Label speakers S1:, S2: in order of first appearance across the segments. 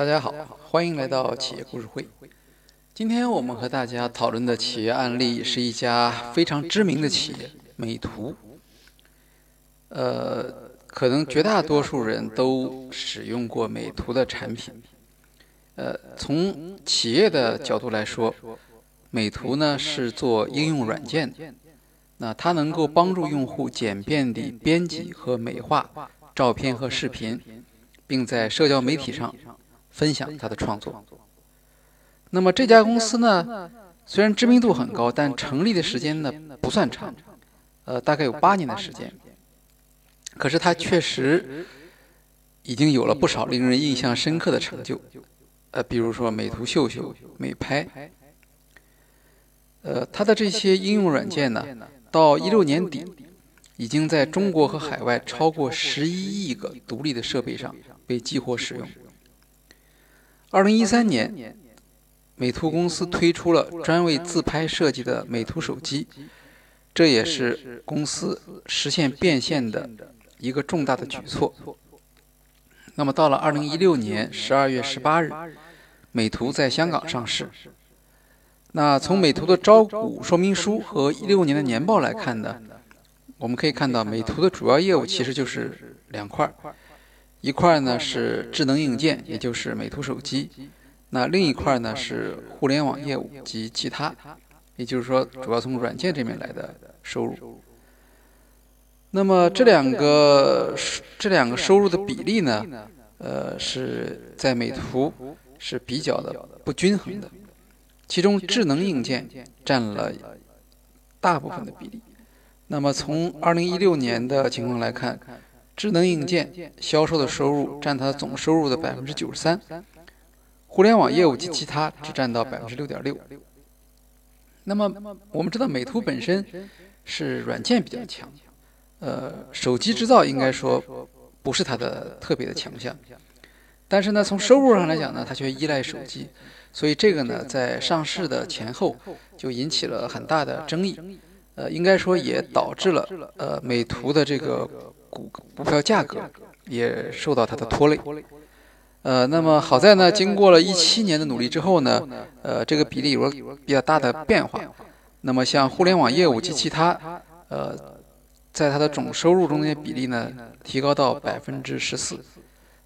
S1: 大家好，欢迎来到企业故事会。今天我们和大家讨论的企业案例是一家非常知名的企业——美图。呃，可能绝大多数人都使用过美图的产品。呃，从企业的角度来说，美图呢是做应用软件的，那它能够帮助用户简便地编辑和美化照片和视频，并在社交媒体上。分享他的创作。那么这家公司呢，虽然知名度很高，但成立的时间呢不算长，呃，大概有八年的时间。可是它确实已经有了不少令人印象深刻的成就，呃，比如说美图秀秀、美拍。呃，它的这些应用软件呢，到一六年底，已经在中国和海外超过十一亿个独立的设备上被激活使用。二零一三年，美图公司推出了专为自拍设计的美图手机，这也是公司实现变现的一个重大的举措。那么，到了二零一六年十二月十八日，美图在香港上市。那从美图的招股说明书和一六年的年报来看呢，我们可以看到，美图的主要业务其实就是两块儿。一块呢是智能硬件，也就是美图手机，那另一块呢是互联网业务及其他，也就是说主要从软件这边来的收入。那么这两个这两个收入的比例呢，呃是在美图是比较的不均衡的，其中智能硬件占了大部分的比例。那么从二零一六年的情况来看。智能硬件销售的收入占它总收入的百分之九十三，互联网业务及其他只占到百分之六点六。那么我们知道，美图本身是软件比较强，呃，手机制造应该说不是它的特别的强项。但是呢，从收入上来讲呢，它却依赖手机，所以这个呢，在上市的前后就引起了很大的争议。呃，应该说也导致了呃美图的这个。股股票价格也受到它的拖累，呃，那么好在呢，经过了一七年的努力之后呢，呃，这个比例有了比较大的变化。那么像互联网业务及其他，呃，在它的总收入中间比例呢，提高到百分之十四。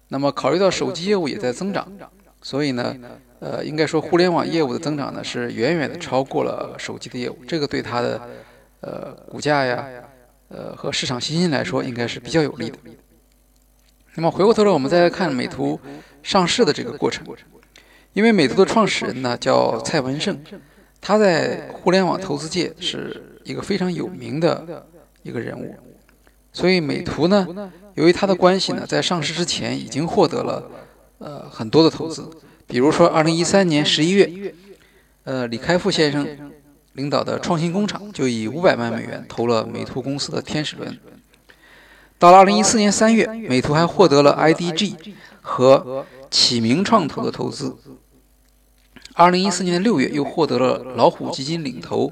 S1: 那么考虑到手机业务也在增长，所以呢，呃，应该说互联网业务的增长呢是远远的超过了手机的业务，这个对它的呃股价呀。呃，和市场信心来说，应该是比较有利的。那么回过头来，我们再来看美图上市的这个过程。因为美图的创始人呢叫蔡文胜，他在互联网投资界是一个非常有名的一个人物，所以美图呢，由于他的关系呢，在上市之前已经获得了呃很多的投资，比如说二零一三年十一月，呃，李开复先生。领导的创新工厂就以五百万美元投了美图公司的天使轮。到了二零一四年三月，美图还获得了 IDG 和启明创投的投资。二零一四年六月，又获得了老虎基金领投、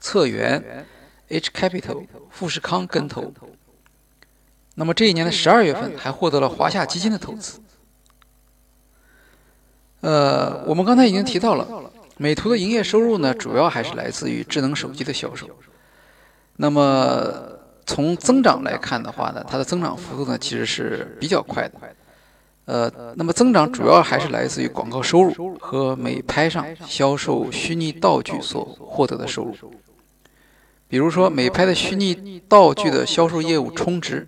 S1: 策源、H Capital、富士康跟投。那么这一年的十二月份，还获得了华夏基金的投资。呃，我们刚才已经提到了。美图的营业收入呢，主要还是来自于智能手机的销售。那么从增长来看的话呢，它的增长幅度呢其实是比较快的。呃，那么增长主要还是来自于广告收入和美拍上销售虚拟道具所获得的收入。比如说，美拍的虚拟道具的销售业务充值，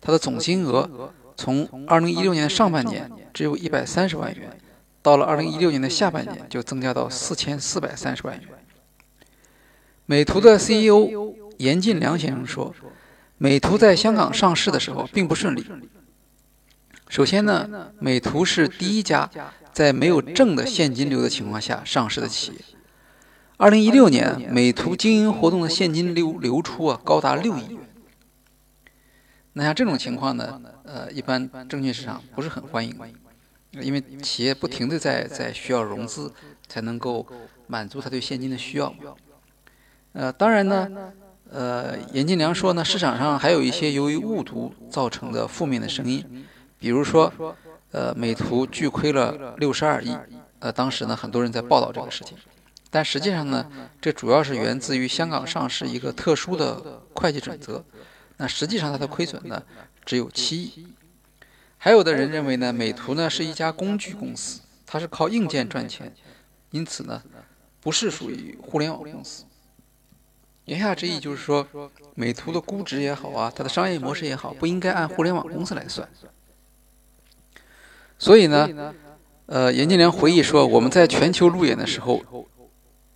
S1: 它的总金额从2016年上半年只有一百三十万元。到了二零一六年的下半年，就增加到四千四百三十万元。美图的 CEO 严进良先生说：“美图在香港上市的时候并不顺利。首先呢，美图是第一家在没有正的现金流的情况下上市的企业。二零一六年，美图经营活动的现金流流出啊高达六亿元。那像这种情况呢，呃，一般证券市场不是很欢迎。”因为企业不停的在在需要融资，才能够满足他对现金的需要。呃，当然呢，呃，严金良说呢，市场上还有一些由于误读造成的负面的声音，比如说，呃，美图巨亏了六十二亿。呃，当时呢，很多人在报道这个事情，但实际上呢，这主要是源自于香港上市一个特殊的会计准则。那实际上它的亏损呢，只有七亿。还有的人认为呢，美图呢是一家工具公司，它是靠硬件赚钱，因此呢，不是属于互联网公司。言下之意就是说，美图的估值也好啊，它的商业模式也好，不应该按互联网公司来算。所以呢，呃，严金良回忆说，我们在全球路演的时候，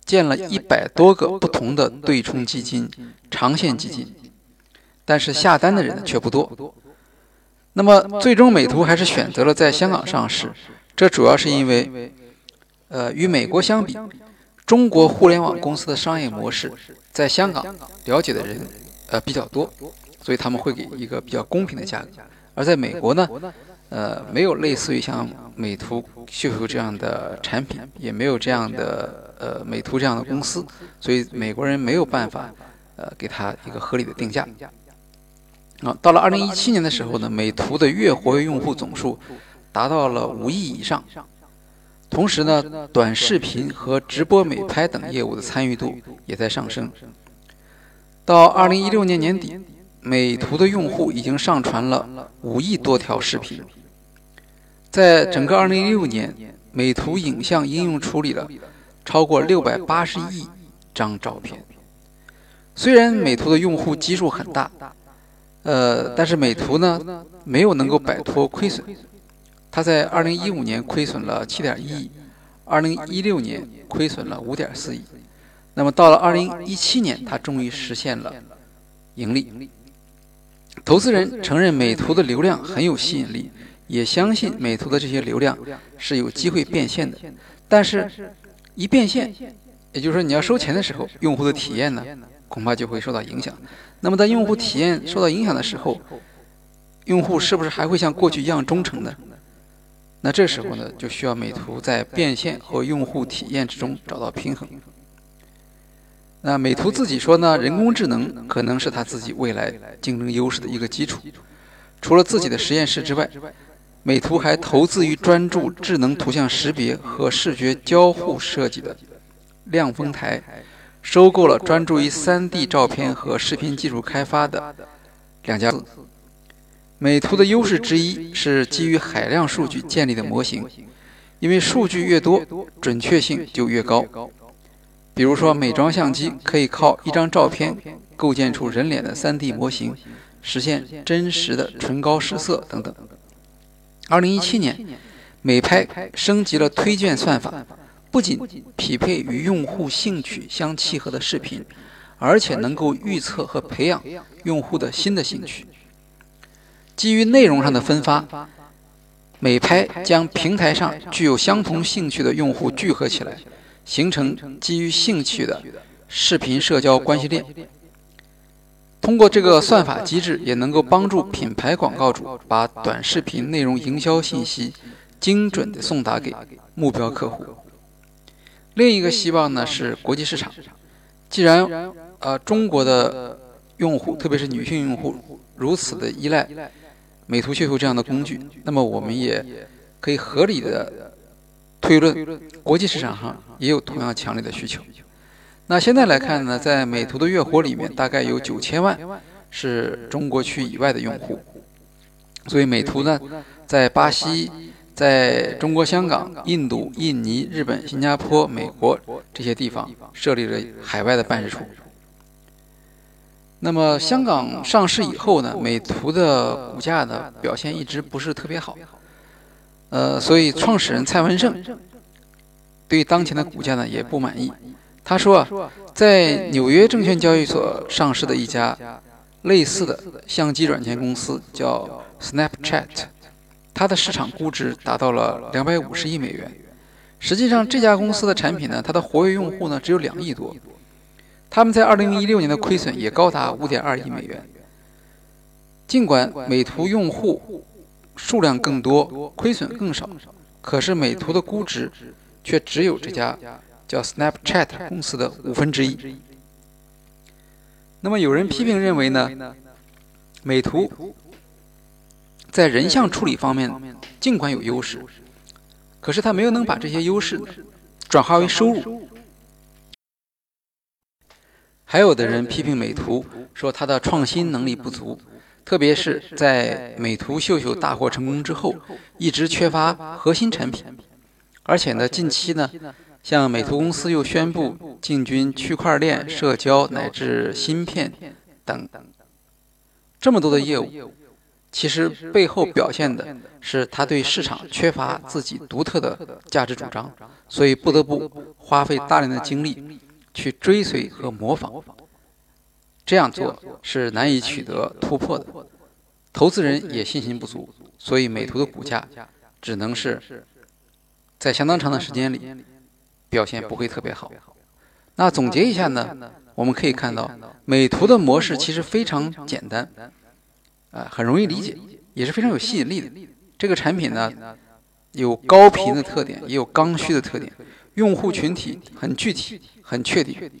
S1: 建了一百多个不同的对冲基金、长线基金，但是下单的人却不多。那么，最终美图还是选择了在香港上市，这主要是因为，呃，与美国相比，中国互联网公司的商业模式在香港了解的人呃比较多，所以他们会给一个比较公平的价格。而在美国呢，呃，没有类似于像美图秀秀这样的产品，也没有这样的呃美图这样的公司，所以美国人没有办法呃给他一个合理的定价。啊，到了二零一七年的时候呢，美图的月活跃用户总数达到了五亿以上，同时呢，短视频和直播美拍等业务的参与度也在上升。到二零一六年年底，美图的用户已经上传了五亿多条视频。在整个二零一六年，美图影像应用处理了超过六百八十亿张照片。虽然美图的用户基数很大。呃，但是美图呢，没有能够摆脱亏损。它在二零一五年亏损了七点一亿，二零一六年亏损了五点四亿。那么到了二零一七年，它终于实现了盈利。投资人承认美图的流量很有吸引力，也相信美图的这些流量是有机会变现的。但是，一变现，也就是说你要收钱的时候，用户的体验呢？恐怕就会受到影响。那么，在用户体验受到影响的时候，用户是不是还会像过去一样忠诚呢？那这时候呢，就需要美图在变现和用户体验之中找到平衡。那美图自己说呢，人工智能可能是它自己未来竞争优势的一个基础。除了自己的实验室之外，美图还投资于专注智能图像识别和视觉交互设计的亮丰台。收购了专注于 3D 照片和视频技术开发的两家公司。美图的优势之一是基于海量数据建立的模型，因为数据越多，准确性就越高。比如说，美妆相机可以靠一张照片构建出人脸的 3D 模型，实现真实的唇膏试色等等。2017年，美拍升级了推荐算法。不仅匹配与用户兴趣相契合的视频，而且能够预测和培养用户的新的兴趣。基于内容上的分发，美拍将平台上具有相同兴趣的用户聚合起来，形成基于兴趣的视频社交关系链。通过这个算法机制，也能够帮助品牌广告主把短视频内容营销信息精准地送达给目标客户。另一个希望呢是国际市场。既然呃中国的用户，特别是女性用户如此的依赖美图秀秀这样的工具，那么我们也可以合理的推论，国际市场上也有同样强烈的需求。那现在来看呢，在美图的月活里面，大概有九千万是中国区以外的用户，所以美图呢在巴西。在中国香港、印度、印尼、日本、新加坡、美国这些地方设立了海外的办事处。那么香港上市以后呢，美图的股价呢表现一直不是特别好。呃，所以创始人蔡文胜对当前的股价呢也不满意。他说啊，在纽约证券交易所上市的一家类似的相机软件公司叫 Snapchat。它的市场估值达到了两百五十亿美元。实际上，这家公司的产品呢，它的活跃用户呢只有两亿多。他们在二零一六年的亏损也高达五点二亿美元。尽管美图用户数量更多，亏损更少，可是美图的估值却只有这家叫 Snapchat 公司的五分之一。那么有人批评认为呢，美图。在人像处理方面尽管有优势，可是它没有能把这些优势转化为收入。还有的人批评美图，说它的创新能力不足，特别是在美图秀秀大获成功之后，一直缺乏核心产品。而且呢，近期呢，像美图公司又宣布进军区块链、社交乃至芯片等等这么多的业务。其实背后表现的是他对市场缺乏自己独特的价值主张，所以不得不花费大量的精力去追随和模仿。这样做是难以取得突破的，投资人也信心不足，所以美图的股价只能是在相当长的时间里表现不会特别好。那总结一下呢，我们可以看到美图的模式其实非常简单。啊，很容易理解，也是非常有吸引力的。这个产品呢，有高频的特点，也有刚需的特点，用户群体很具体、很确定。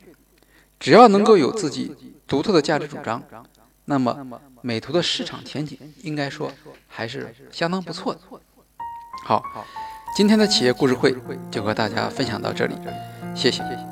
S1: 只要能够有自己独特的价值主张，那么美图的市场前景应该说还是相当不错的。好，今天的企业故事会就和大家分享到这里，谢谢。